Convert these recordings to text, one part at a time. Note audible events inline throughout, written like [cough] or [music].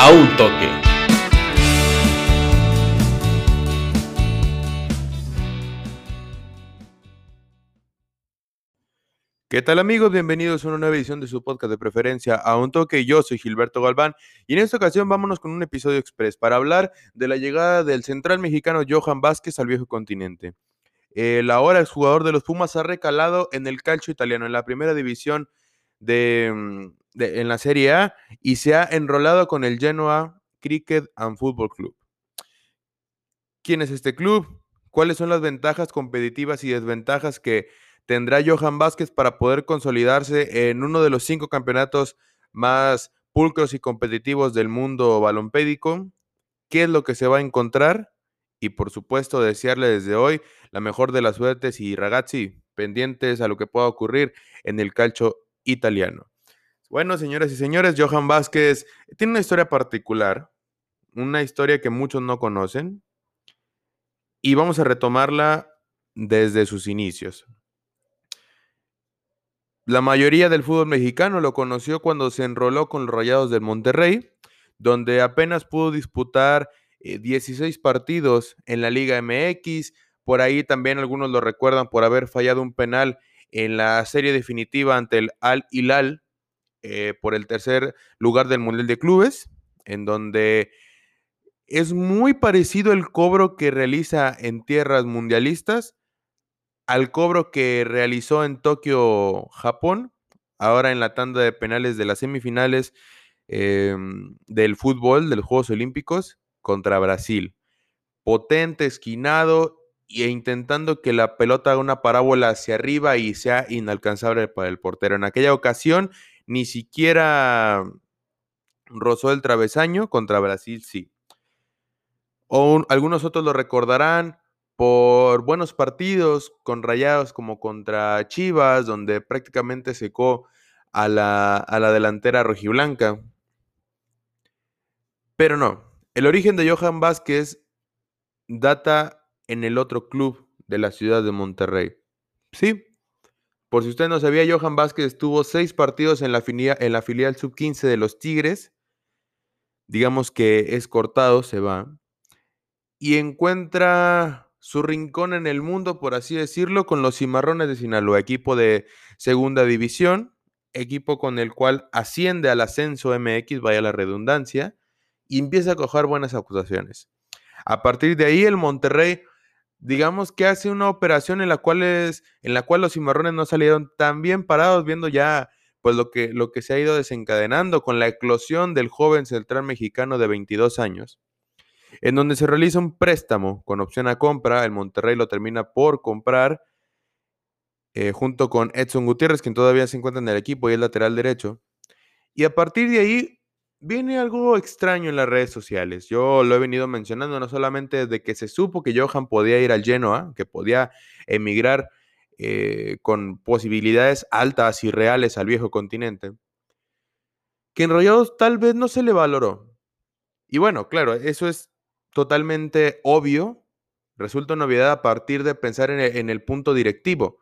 a un toque. ¿Qué tal amigos? Bienvenidos a una nueva edición de su podcast de preferencia a un toque. Yo soy Gilberto Galván y en esta ocasión vámonos con un episodio express para hablar de la llegada del central mexicano Johan Vázquez al viejo continente. El ahora exjugador de los Pumas ha recalado en el calcio italiano, en la primera división de, en la Serie A y se ha enrolado con el Genoa Cricket and Football Club. ¿Quién es este club? ¿Cuáles son las ventajas competitivas y desventajas que tendrá Johan Vázquez para poder consolidarse en uno de los cinco campeonatos más pulcros y competitivos del mundo balompédico? ¿Qué es lo que se va a encontrar? Y por supuesto, desearle desde hoy la mejor de las suertes y ragazzi, pendientes a lo que pueda ocurrir en el calcio italiano. Bueno, señoras y señores, Johan Vázquez tiene una historia particular, una historia que muchos no conocen, y vamos a retomarla desde sus inicios. La mayoría del fútbol mexicano lo conoció cuando se enroló con los Rayados del Monterrey, donde apenas pudo disputar 16 eh, partidos en la Liga MX. Por ahí también algunos lo recuerdan por haber fallado un penal en la serie definitiva ante el Al Hilal eh, por el tercer lugar del Mundial de Clubes, en donde es muy parecido el cobro que realiza en tierras mundialistas al cobro que realizó en Tokio, Japón, ahora en la tanda de penales de las semifinales em, del fútbol, de los Juegos Olímpicos, contra Brasil. Potente, esquinado e intentando que la pelota haga una parábola hacia arriba y sea inalcanzable para el portero. En aquella ocasión, ni siquiera rozó el travesaño, contra Brasil sí. O algunos otros lo recordarán por buenos partidos con rayados como contra Chivas, donde prácticamente secó a la, a la delantera rojiblanca. Pero no, el origen de Johan Vázquez data en el otro club de la ciudad de Monterrey. Sí, por si usted no sabía, Johan Vázquez tuvo seis partidos en la, en la filial sub-15 de los Tigres. Digamos que es cortado, se va. Y encuentra su rincón en el mundo, por así decirlo, con los Cimarrones de Sinaloa, equipo de segunda división, equipo con el cual asciende al ascenso MX, vaya la redundancia, y empieza a coger buenas acusaciones. A partir de ahí, el Monterrey digamos que hace una operación en la cual, es, en la cual los cimarrones no salieron tan bien parados, viendo ya pues lo que, lo que se ha ido desencadenando con la eclosión del joven central mexicano de 22 años, en donde se realiza un préstamo con opción a compra, el Monterrey lo termina por comprar, eh, junto con Edson Gutiérrez, quien todavía se encuentra en el equipo y es lateral derecho, y a partir de ahí viene algo extraño en las redes sociales. Yo lo he venido mencionando no solamente desde que se supo que Johan podía ir al Genoa, que podía emigrar eh, con posibilidades altas y reales al viejo continente, que en Rayados tal vez no se le valoró. Y bueno, claro, eso es totalmente obvio, resulta novedad a partir de pensar en en el punto directivo,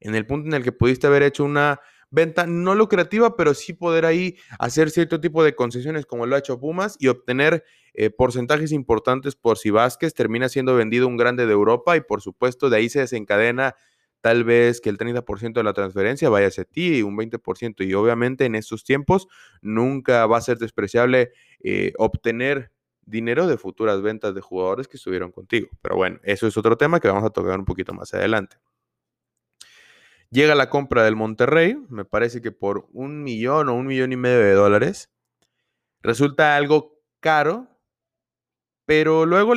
en el punto en el que pudiste haber hecho una venta no lucrativa, pero sí poder ahí hacer cierto tipo de concesiones como lo ha hecho Pumas y obtener eh, porcentajes importantes por si Vázquez termina siendo vendido un grande de Europa y por supuesto de ahí se desencadena tal vez que el 30% de la transferencia vaya hacia ti y un 20% y obviamente en estos tiempos nunca va a ser despreciable eh, obtener dinero de futuras ventas de jugadores que estuvieron contigo. Pero bueno, eso es otro tema que vamos a tocar un poquito más adelante. Llega la compra del Monterrey, me parece que por un millón o un millón y medio de dólares. Resulta algo caro, pero luego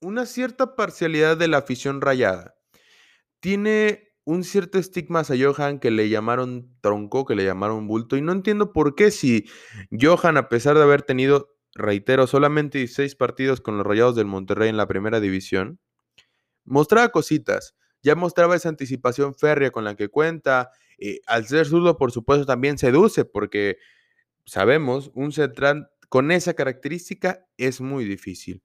una cierta parcialidad de la afición rayada. Tiene un cierto estigma a Johan que le llamaron tronco, que le llamaron bulto, y no entiendo por qué si Johan, a pesar de haber tenido, reitero, solamente 16 partidos con los Rayados del Monterrey en la primera división, mostraba cositas ya mostraba esa anticipación férrea con la que cuenta. Eh, al ser zurdo, por supuesto, también seduce, porque sabemos, un central con esa característica es muy difícil.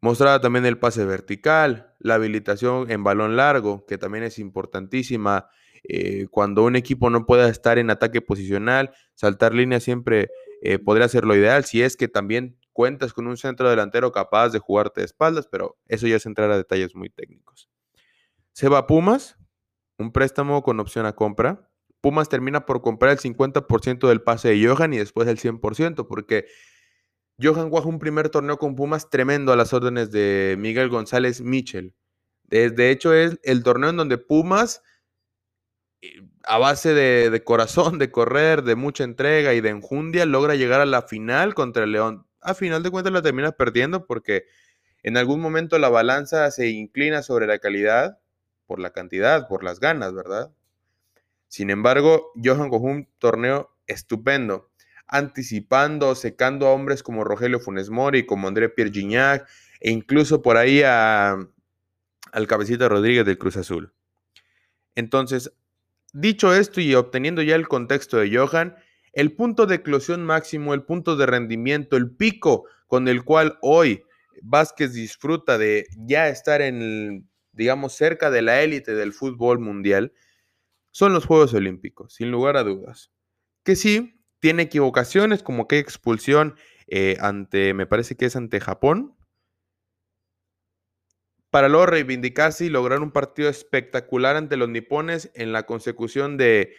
Mostraba también el pase vertical, la habilitación en balón largo, que también es importantísima. Eh, cuando un equipo no pueda estar en ataque posicional, saltar línea siempre eh, podría ser lo ideal si es que también cuentas con un centro delantero capaz de jugarte de espaldas, pero eso ya es entrar a detalles muy técnicos. Se va a Pumas, un préstamo con opción a compra. Pumas termina por comprar el 50% del pase de Johan y después el 100%, porque Johan guaja un primer torneo con Pumas tremendo a las órdenes de Miguel González Michel. De, hecho, es el torneo en donde Pumas, eh, a base de, de, corazón, de correr, de mucha entrega y de enjundia, logra llegar a la final contra el León. A final de cuentas la termina perdiendo porque en algún momento la balanza se inclina sobre la calidad por la cantidad, por las ganas, ¿verdad? Sin embargo, Johan jugó un torneo estupendo, anticipando, secando a hombres como Rogelio Funes Mori, como André Pierre Gignac, e incluso por ahí a, al cabecita Rodríguez del Cruz Azul. Entonces, dicho esto y obteniendo ya el contexto de Johan, el punto de eclosión máximo, el punto de rendimiento, el pico con el cual hoy Vázquez disfruta de ya estar en, digamos, cerca de la élite del fútbol mundial, son los Juegos Olímpicos, sin lugar a dudas. Que sí, tiene equivocaciones, como que expulsión eh, ante, me parece que es ante Japón, para luego reivindicarse y lograr un partido espectacular ante los nipones en la consecución de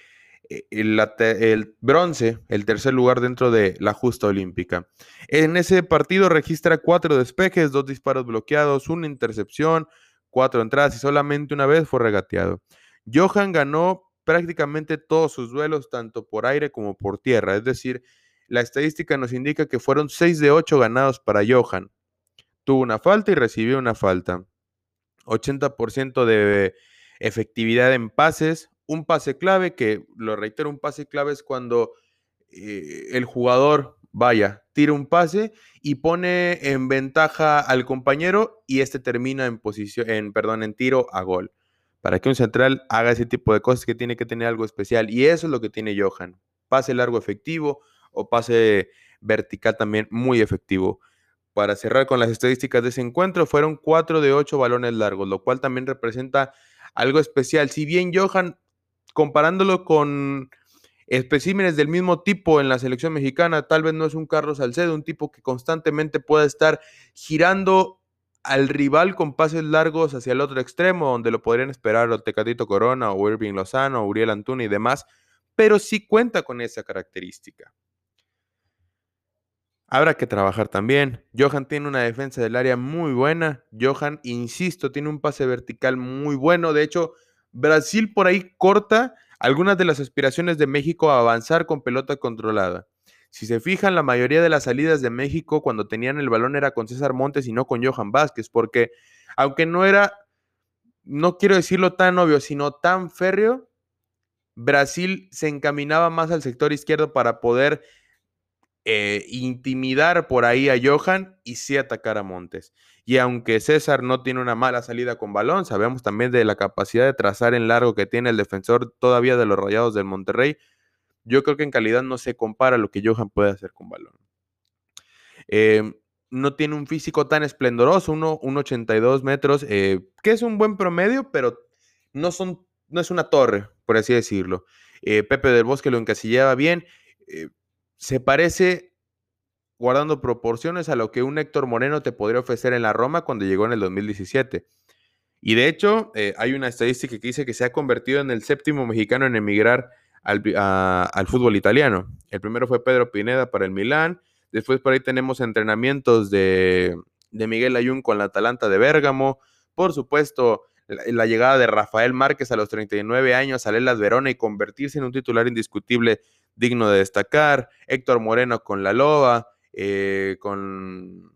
eh, el, bronce, el tercer lugar dentro de la justa olímpica. En ese partido registra cuatro despejes, dos disparos bloqueados, una intercepción, cuatro entradas y solamente una vez fue regateado. Johan ganó prácticamente todos sus duelos, tanto por aire como por tierra. Es decir, la estadística nos indica que fueron 6 de 8 ganados para Johan. Tuvo una falta y recibió una falta. 80% de efectividad en pases. Un pase clave, que lo reitero, un pase clave es cuando eh, el jugador, vaya, tira un pase y pone en ventaja al compañero y este termina en posición, en, perdón, en tiro a gol para que un central haga ese tipo de cosas que tiene que tener algo especial. Y eso es lo que tiene Johan. Pase largo efectivo o pase vertical también muy efectivo. Para cerrar con las estadísticas de ese encuentro, fueron 4 de 8 balones largos, lo cual también representa algo especial. Si bien Johan, comparándolo con especímenes del mismo tipo en la selección mexicana, tal vez no es un Carlos Salcedo, un tipo que constantemente pueda estar girando al rival con pases largos hacia el otro extremo, donde lo podrían esperar o Tecatito Corona o Irving Lozano, o Uriel Antuna y demás, pero sí cuenta con esa característica. Habrá que trabajar también. Johan tiene una defensa del área muy buena. Johan, insisto, tiene un pase vertical muy bueno. De hecho, Brasil por ahí corta algunas de las aspiraciones de México a avanzar con pelota controlada. Si se fijan, la mayoría de las salidas de México cuando tenían el balón era con César Montes y no con Johan Vázquez, porque aunque no era, no quiero decirlo tan obvio, sino tan férreo, Brasil se encaminaba más al sector izquierdo para poder eh, intimidar por ahí a Johan y sí atacar a Montes. Y aunque César no tiene una mala salida con balón, sabemos también de la capacidad de trazar en largo que tiene el defensor todavía de los Rayados del Monterrey yo creo que en calidad no se compara lo que Johan puede hacer con balón. Em, no tiene un físico tan esplendoroso, 1,82 metros, eh, que es un buen promedio, pero no, son, no es una torre, por así decirlo. Eh, Pepe del Bosque lo encasillaba bien. Eh, se parece, guardando proporciones, a lo que un Héctor Moreno te podría ofrecer en la Roma cuando llegó en el 2017. Y de hecho, hay una estadística que dice que se ha convertido en el séptimo mexicano en emigrar al, fútbol italiano. El primero fue Pedro Pineda para el Milán. Después por ahí tenemos entrenamientos de, Miguel Ayun con la Atalanta de Bérgamo. Por supuesto, la, llegada de Rafael Márquez a los 39 años al Elas Verona y convertirse en un titular indiscutible digno de destacar. Héctor Moreno con la Loba, eh, con,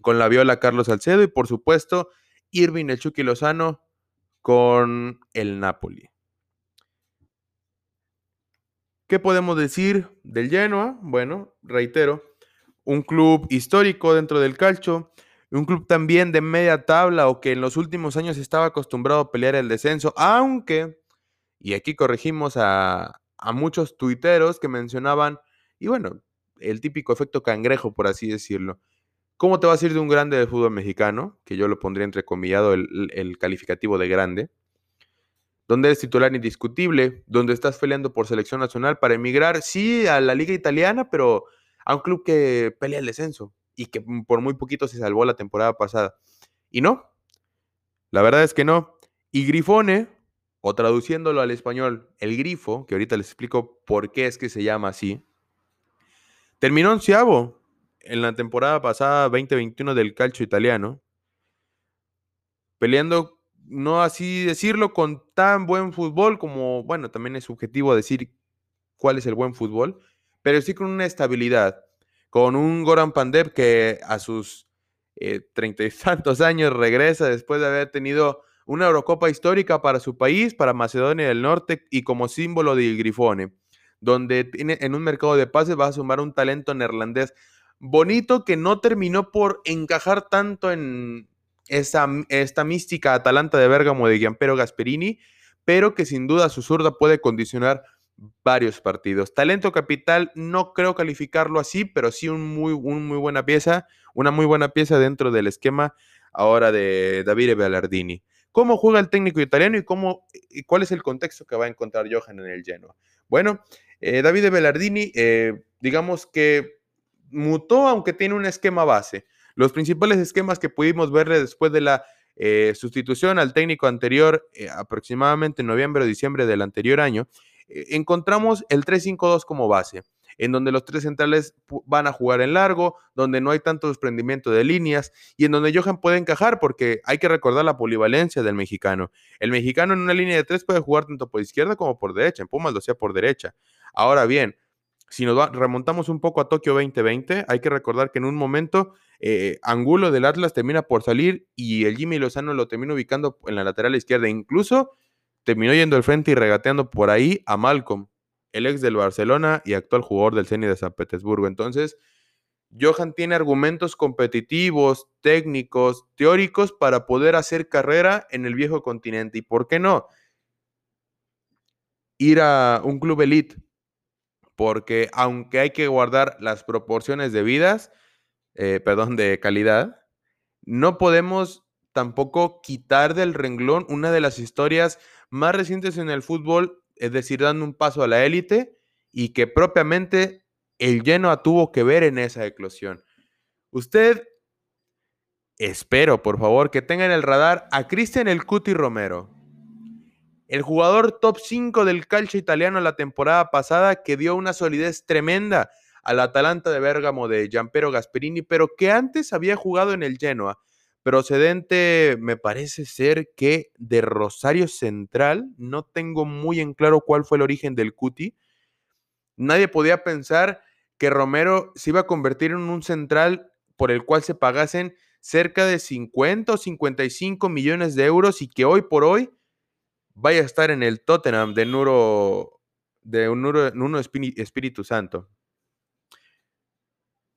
con la Viola Carlos Salcedo y por supuesto Irving El Chucky Lozano con el Napoli. ¿Qué podemos decir del Genoa? Bueno, reitero, un club histórico dentro del calcio, un club también de media tabla o que en los últimos años estaba acostumbrado a pelear el descenso, aunque, y aquí corregimos a, a muchos tuiteros que mencionaban, y bueno, el típico efecto cangrejo, por así decirlo. ¿Cómo te va a decir de un grande de fútbol mexicano? Que yo lo pondría entrecomillado el, el calificativo de grande donde eres titular indiscutible, donde estás peleando por selección nacional para emigrar, sí, a la liga italiana, pero a un club que pelea el descenso y que por muy poquito se salvó la temporada pasada. Y no, la verdad es que no. Y Grifone, o traduciéndolo al español, el grifo, que ahorita les explico por qué es que se llama así, terminó onceavo en la temporada pasada 2021 del calcio italiano, peleando, no así decirlo, con tan buen fútbol como, bueno, también es subjetivo decir cuál es el buen fútbol, pero sí con una estabilidad, con un Goran Pandev que a sus eh, treinta y tantos años regresa después de haber tenido una Eurocopa histórica para su país, para Macedonia del Norte y como símbolo del Grifone, donde tiene, en un mercado de pases va a sumar un talento neerlandés bonito que no terminó por encajar tanto en esa, esta mística Atalanta de Bérgamo de Giampero Gasperini, pero que sin duda su zurda puede condicionar varios partidos. Talento capital, no creo calificarlo así, pero sí un muy, muy buena pieza, una muy buena pieza dentro del esquema ahora de Davide Ballardini. ¿Cómo juega el técnico italiano y, cómo, y cuál es el contexto que va a encontrar Johan en el Genoa? Bueno, eh, Davide Bellardini, eh, digamos que mutó, aunque tiene un esquema base. Los principales esquemas que pudimos verle después de la eh, sustitución al técnico anterior, eh, aproximadamente en noviembre o diciembre del anterior año, eh, encontramos el 3-5-2 como base, en donde los tres centrales van a jugar en largo, donde no hay tanto desprendimiento de líneas y en donde Johan puede encajar, porque hay que recordar la polivalencia del mexicano. El mexicano en una línea de tres puede jugar tanto por izquierda como por derecha, en Pumas lo hacía por derecha. Ahora bien, si nos remontamos un poco a Tokio 2020, hay que recordar que en un momento eh, Angulo del Atlas termina por salir y el Jimmy Lozano lo termina ubicando en la lateral izquierda. Incluso terminó yendo al frente y regateando por ahí a Malcolm, el ex del Barcelona y actual jugador del Zenit de San Petersburgo. Entonces, Johan tiene argumentos competitivos, técnicos, teóricos para poder hacer carrera en el viejo continente. ¿Y por qué no? Ir a un club elite porque aunque hay que guardar las proporciones debidas, eh, perdón, de calidad, no podemos tampoco quitar del renglón una de las historias más recientes en el fútbol, es decir, dando un paso a la élite y que propiamente el Genoa tuvo que ver en esa eclosión. Usted, espero, por favor, que tenga en el radar a Cristian El Cuti Romero, el jugador top 5 del calcio italiano la temporada pasada que dio una solidez tremenda al Atalanta de Bérgamo de Giampero Gasperini, pero que antes había jugado en el Genoa, procedente me parece ser que de Rosario Central, no tengo muy en claro cuál fue el origen del Cuti. Nadie podía pensar que Romero se iba a convertir en un central por el cual se pagasen cerca de 50 o 55 millones de euros y que hoy por hoy vaya a estar en el Tottenham de Nuro, de un Nuno, Espíritu Santo.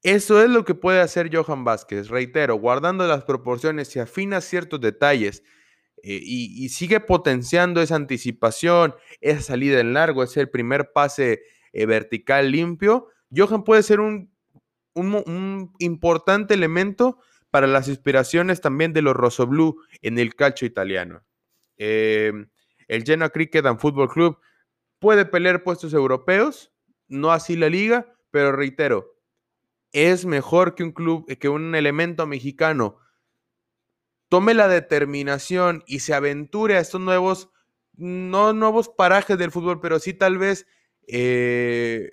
Eso es lo que puede hacer Johan Vázquez, reitero, guardando las proporciones y afina ciertos detalles eh, y, sigue potenciando esa anticipación, esa salida en largo, ese primer pase eh, vertical limpio. Johan puede ser un, un, importante elemento para las inspiraciones también de los Rosoblú en el calcio italiano. Eh, el Genoa Cricket and Football Club puede pelear puestos europeos, no así la liga, pero reitero, es mejor que un club, que un elemento mexicano tome la determinación y se aventure a estos nuevos, no nuevos parajes del fútbol, pero sí tal vez eh,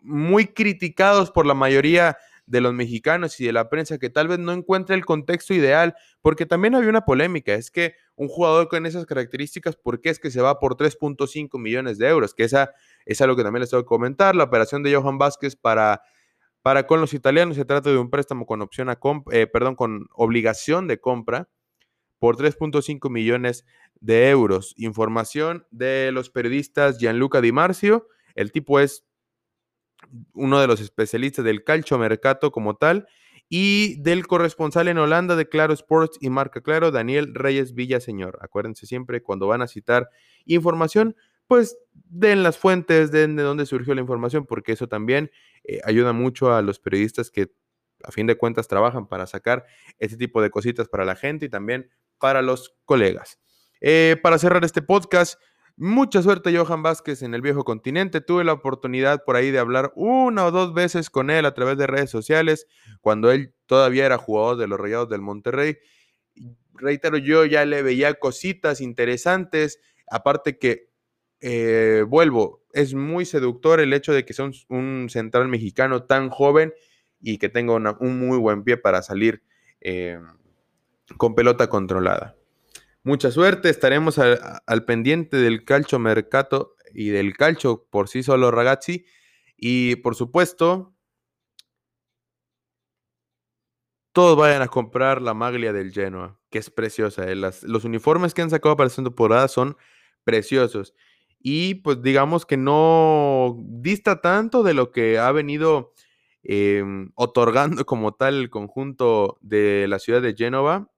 muy criticados por la mayoría de los mexicanos y de la prensa que tal vez no encuentre el contexto ideal, porque también había una polémica, es que un jugador con esas características, ¿por qué es que se va por 3.5 millones de euros? Que esa es algo que también les tengo que comentar, la operación de Johan Vázquez para, para con los italianos se trata de un préstamo con opción a eh, perdón, con obligación de compra por 3.5 millones de euros. Información de los periodistas Gianluca Di Marcio, el tipo es uno de los especialistas del calcio mercato como tal, y del corresponsal en Holanda de Claro Sports y Marca Claro, Daniel Reyes Villaseñor. Acuérdense siempre cuando van a citar información, pues den las fuentes, den de dónde surgió la información, porque eso también eh, ayuda mucho a los periodistas que a fin de cuentas trabajan para sacar este tipo de cositas para la gente y también para los colegas. Eh, para cerrar este podcast, Mucha suerte Johan Vázquez en el viejo continente. Tuve la oportunidad por ahí de hablar una o dos veces con él a través de redes sociales cuando él todavía era jugador de los Rayados del Monterrey. Reitero, yo ya le veía cositas interesantes, aparte que, eh, vuelvo, es muy seductor el hecho de que sea un, central mexicano tan joven y que tenga un muy buen pie para salir eh, con pelota controlada. Mucha suerte, estaremos al, pendiente del calcio mercato y del calcio por sí solo ragazzi. Y por supuesto, todos vayan a comprar la maglia del Genoa, que es preciosa. ¿eh? los uniformes que han sacado para esta temporada son preciosos. Y pues digamos que no dista tanto de lo que ha venido em, otorgando como tal el conjunto de la ciudad de Génova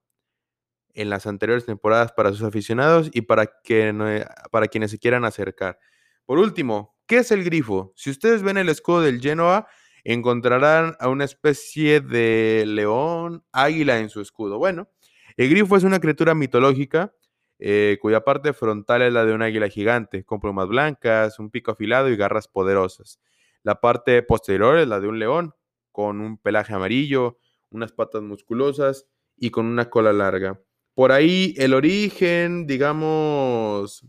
en las anteriores temporadas para sus aficionados y para, que, para quienes se quieran acercar. Por último, ¿qué es el grifo? Si ustedes ven el escudo del Genoa, encontrarán a una especie de león, águila en su escudo. Bueno, el grifo es una criatura mitológica eh, cuya parte frontal es la de un águila gigante, con plumas blancas, un pico afilado y garras poderosas. La parte posterior es la de un león, con un pelaje amarillo, unas patas musculosas y con una cola larga. Por ahí el origen, digamos,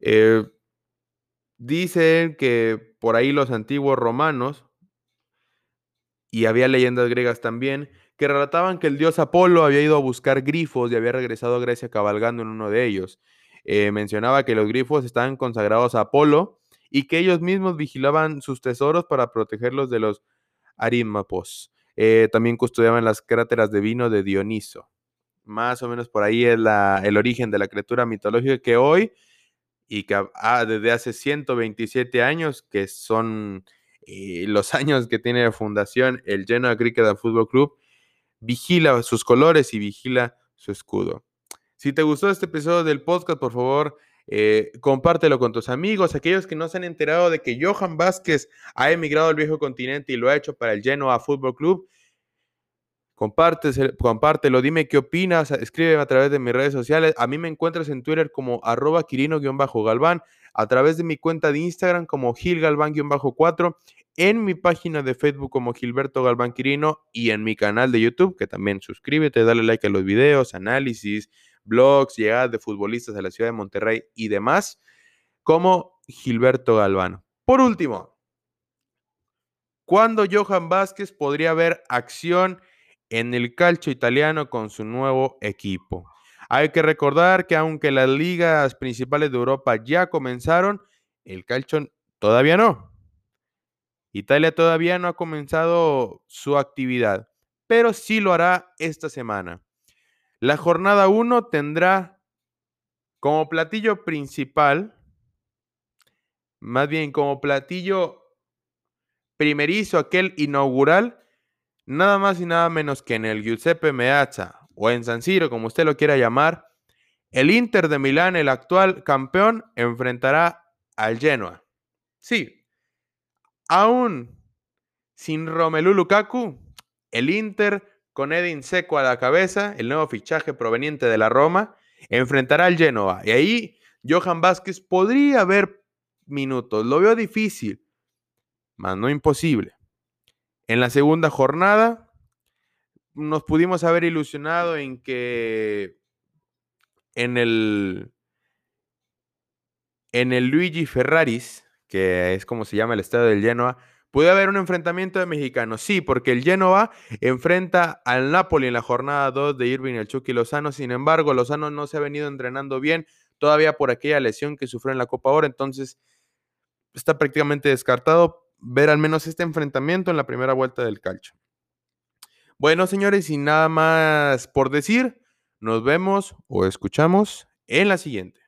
eh, dicen que por ahí los antiguos romanos, y había leyendas griegas también, que relataban que el dios Apolo había ido a buscar grifos y había regresado a Grecia cabalgando en uno de ellos. Eh, mencionaba que los grifos estaban consagrados a Apolo y que ellos mismos vigilaban sus tesoros para protegerlos de los arímapos. Eh, también custodiaban las cráteras de vino de Dioniso. Más o menos por ahí es el origen de la criatura mitológica que hoy y que ah, desde hace 127 años, que son eh, los [laughs] años que tiene de fundación el Genoa Cricket Football Club, vigila sus colores y vigila su escudo. Si te gustó este episodio del podcast, por favor, eh, compártelo con tus amigos, aquellos que no se han enterado de que Johan Vázquez ha emigrado al viejo continente y lo ha hecho para el Genoa Fútbol Club. compártelo, dime qué opinas, escríbeme a través de mis redes sociales. A mí me encuentras en Twitter como arroba quirino-galván, a través de mi cuenta de Instagram como gilgalván-4, en mi página de Facebook como Gilberto Galván Quirino y en mi canal de YouTube, que también suscríbete, dale like a los videos, análisis, blogs, llegadas de futbolistas a la ciudad de Monterrey y demás, como Gilberto Galvano. Por último, ¿cuándo Johan Vázquez podría ver acción en el calcio italiano con su nuevo equipo? Hay que recordar que aunque las ligas principales de Europa ya comenzaron, el calcio todavía no. Italia todavía no ha comenzado su actividad, pero sí lo hará esta semana. La jornada 1 tendrá como platillo principal, más bien como platillo primerizo, aquel inaugural, nada más y nada menos que en el Giuseppe Meazza o en San Siro, como usted lo quiera llamar, el Inter de Milán, el actual campeón, enfrentará al Genoa. Sí, aún sin Romelu Lukaku, el Inter con Edin Seco a la cabeza, el nuevo fichaje proveniente de la Roma, enfrentará al Genoa. Y ahí Johan Vázquez podría haber minutos. Lo veo difícil, mas no imposible. En la segunda jornada nos pudimos haber ilusionado en que en el en el Luigi Ferraris, que es como se llama el estadio del Genoa, ¿Puede haber un enfrentamiento de mexicanos? Sí, porque el Genoa enfrenta al Napoli en la jornada 2 de Irving el Chucky Lozano. Sin embargo, Lozano no se ha venido entrenando bien todavía por aquella lesión que sufrió en la Copa Ahora. Entonces, está prácticamente descartado ver al menos este enfrentamiento en la primera vuelta del calcio. Bueno, señores, y nada más por decir, nos vemos o escuchamos en la siguiente.